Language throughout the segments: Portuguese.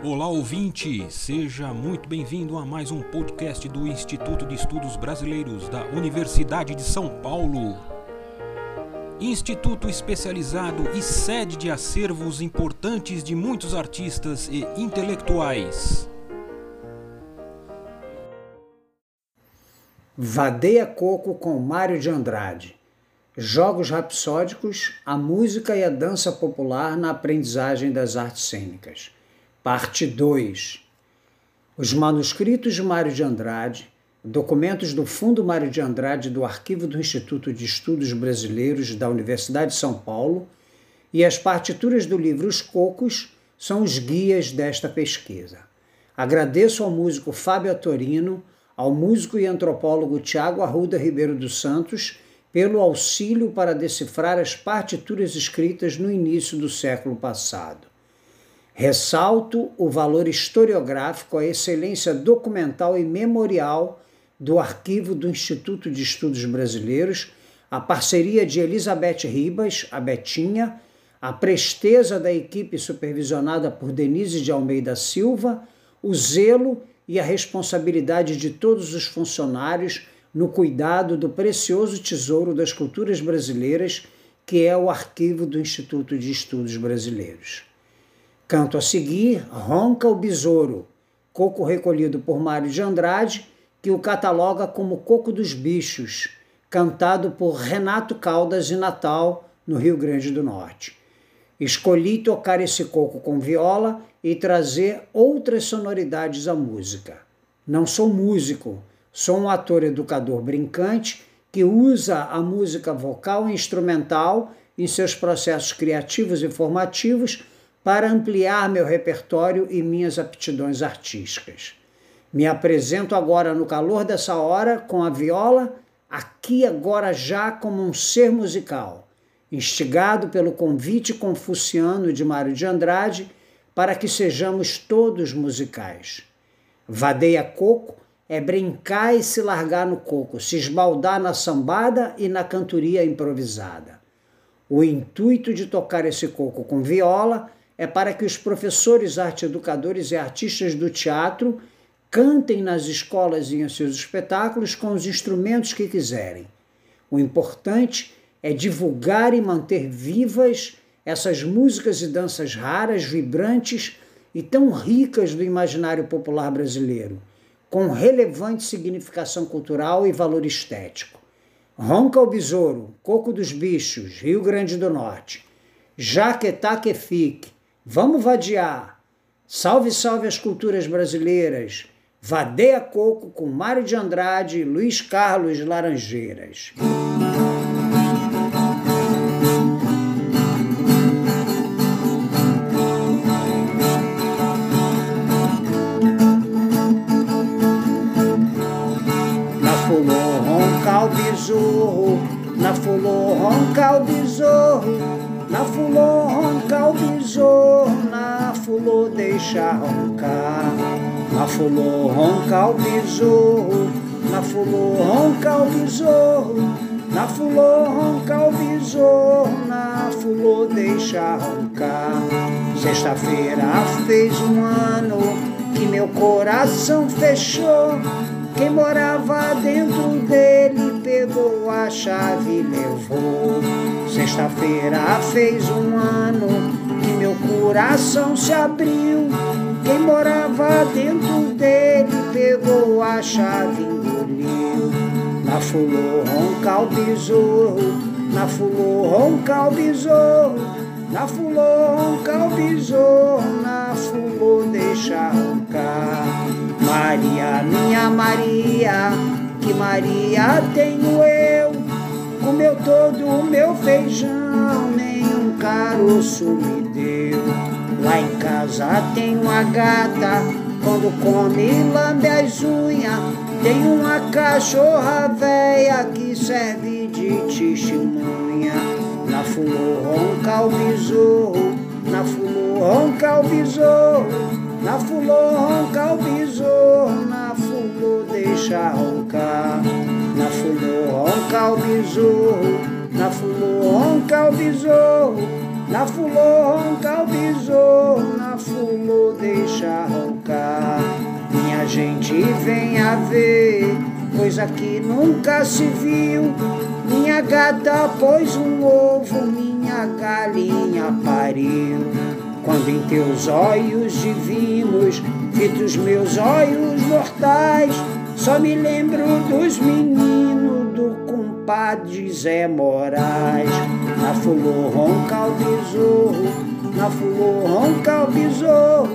Olá ouvinte, seja muito bem-vindo a mais um podcast do Instituto de Estudos Brasileiros da Universidade de São Paulo. Instituto especializado e sede de acervos importantes de muitos artistas e intelectuais. Vadeia Coco com Mário de Andrade. Jogos rapsódicos, a música e a dança popular na aprendizagem das artes cênicas. Parte 2. Os manuscritos de Mário de Andrade, documentos do Fundo Mário de Andrade do Arquivo do Instituto de Estudos Brasileiros da Universidade de São Paulo e as partituras do livro Os Cocos são os guias desta pesquisa. Agradeço ao músico Fábio Atorino, ao músico e antropólogo Tiago Arruda Ribeiro dos Santos pelo auxílio para decifrar as partituras escritas no início do século passado. Ressalto o valor historiográfico, a excelência documental e memorial do arquivo do Instituto de Estudos Brasileiros, a parceria de Elizabeth Ribas, a Betinha, a presteza da equipe supervisionada por Denise de Almeida Silva, o zelo e a responsabilidade de todos os funcionários no cuidado do precioso tesouro das culturas brasileiras, que é o arquivo do Instituto de Estudos Brasileiros. Canto a seguir, Ronca o Besouro, coco recolhido por Mário de Andrade, que o cataloga como Coco dos Bichos, cantado por Renato Caldas em Natal, no Rio Grande do Norte. Escolhi tocar esse coco com viola e trazer outras sonoridades à música. Não sou músico, sou um ator educador brincante que usa a música vocal e instrumental em seus processos criativos e formativos para ampliar meu repertório e minhas aptidões artísticas. Me apresento agora no calor dessa hora com a viola, aqui agora já como um ser musical, instigado pelo convite confuciano de Mário de Andrade para que sejamos todos musicais. Vadeia coco é brincar e se largar no coco, se esbaldar na sambada e na cantoria improvisada. O intuito de tocar esse coco com viola é para que os professores, arte educadores e artistas do teatro cantem nas escolas e em seus espetáculos com os instrumentos que quiserem. O importante é divulgar e manter vivas essas músicas e danças raras, vibrantes e tão ricas do imaginário popular brasileiro, com relevante significação cultural e valor estético. Ronca o Besouro, Coco dos Bichos, Rio Grande do Norte. Jaquetá que fique, Vamos vadiar. Salve, salve as culturas brasileiras. Vadeia Coco com Mário de Andrade e Luiz Carlos Laranjeiras. Na fulô ronca o besouro, na fulô ronca o besouro, na fulô ronca o besouro, na fulô deixa roncar. Na fulô ronca o besouro, na fulô ronca o besouro. Na fulô ronca o besouro, na fulô deixa roncar. Sexta-feira fez um ano que meu coração fechou. Quem morava dentro dele pegou a chave levou. Sexta-feira fez um ano que meu coração se abriu. Quem morava dentro dele pegou a chave e engoliu. Na fulô ronca o besouro, na fulô ronca o besouro, na fulô ronca o besouro, na fulô deixa roncar. Maria, minha Maria, que Maria tenho eu, comeu todo o meu feijão, nenhum caroço me deu. Lá em casa tem uma gata, quando come lambe as unhas, tem uma cachorra véia que serve de testemunha. Na fulô ronca o na fulô ronca o. besouro, na o besouro. Na o besouro, na fulô deixa gente venha ver, coisa que nunca se viu. Minha gata pôs um ovo, minha galinha pariu. Quando em teus olhos divinos, fitos meus olhos mortais, só me lembro dos meninos do compadre Zé Moraes. Na fulô ronca o besouro, na fulô ronca o besouro,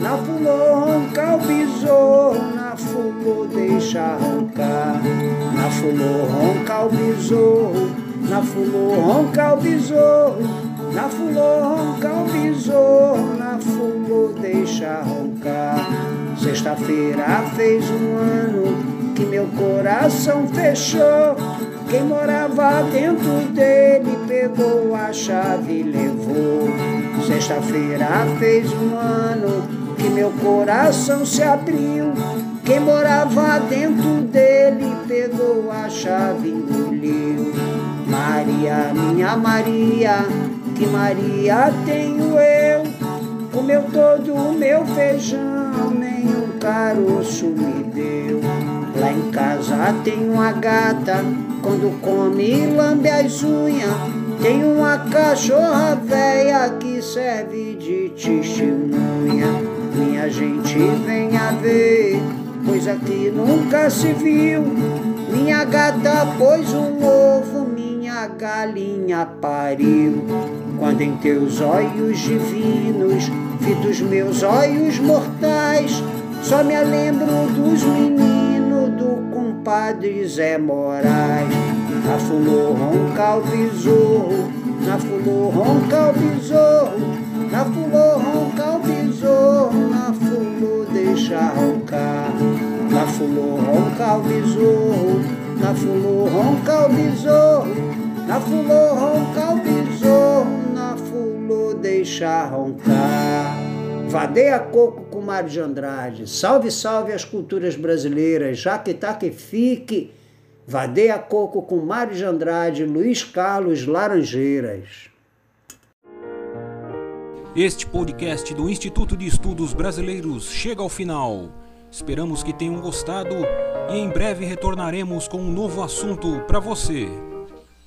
na fulô ronca o besouro, na fulô deixa roncar. Na fulô ronca o besouro, na fulô ronca o besouro. Na fulô ronca o besouro, na fulô deixa roncar. Sexta-feira fez um ano que meu coração fechou. Quem morava dentro dele pegou a chave e levou. Sexta-feira fez um ano que meu coração se abriu. Quem morava dentro dele pegou a chave e engoliu. Maria, minha Maria que Maria tenho eu. Comeu todo o meu feijão, nenhum caroço me deu. Lá em casa tem uma gata, quando come lambe as unhas. Tem uma cachorra velha que serve de testemunha. Minha gente venha ver, coisa que nunca se viu. Minha gata pôs um ovo, minha galinha pariu. Quando em teus olhos divinos, fitos meus olhos mortais, só me lembro dos meninos do compadre Zé Moraes. Na fulô ronca o besouro, na fulô ronca o besouro, na fulô ronca o besouro, na fulô deixa roncar. Na fulô ronca o besouro, na fulô ronca o besouro, na fulô ronca o besouro deixar roncar. Vadeia coco Mário de Andrade. Salve, salve as culturas brasileiras. Já que tá que fique. Vadeia coco com Mário de Andrade, Luiz Carlos Laranjeiras. Este podcast do Instituto de Estudos Brasileiros chega ao final. Esperamos que tenham gostado e em breve retornaremos com um novo assunto para você.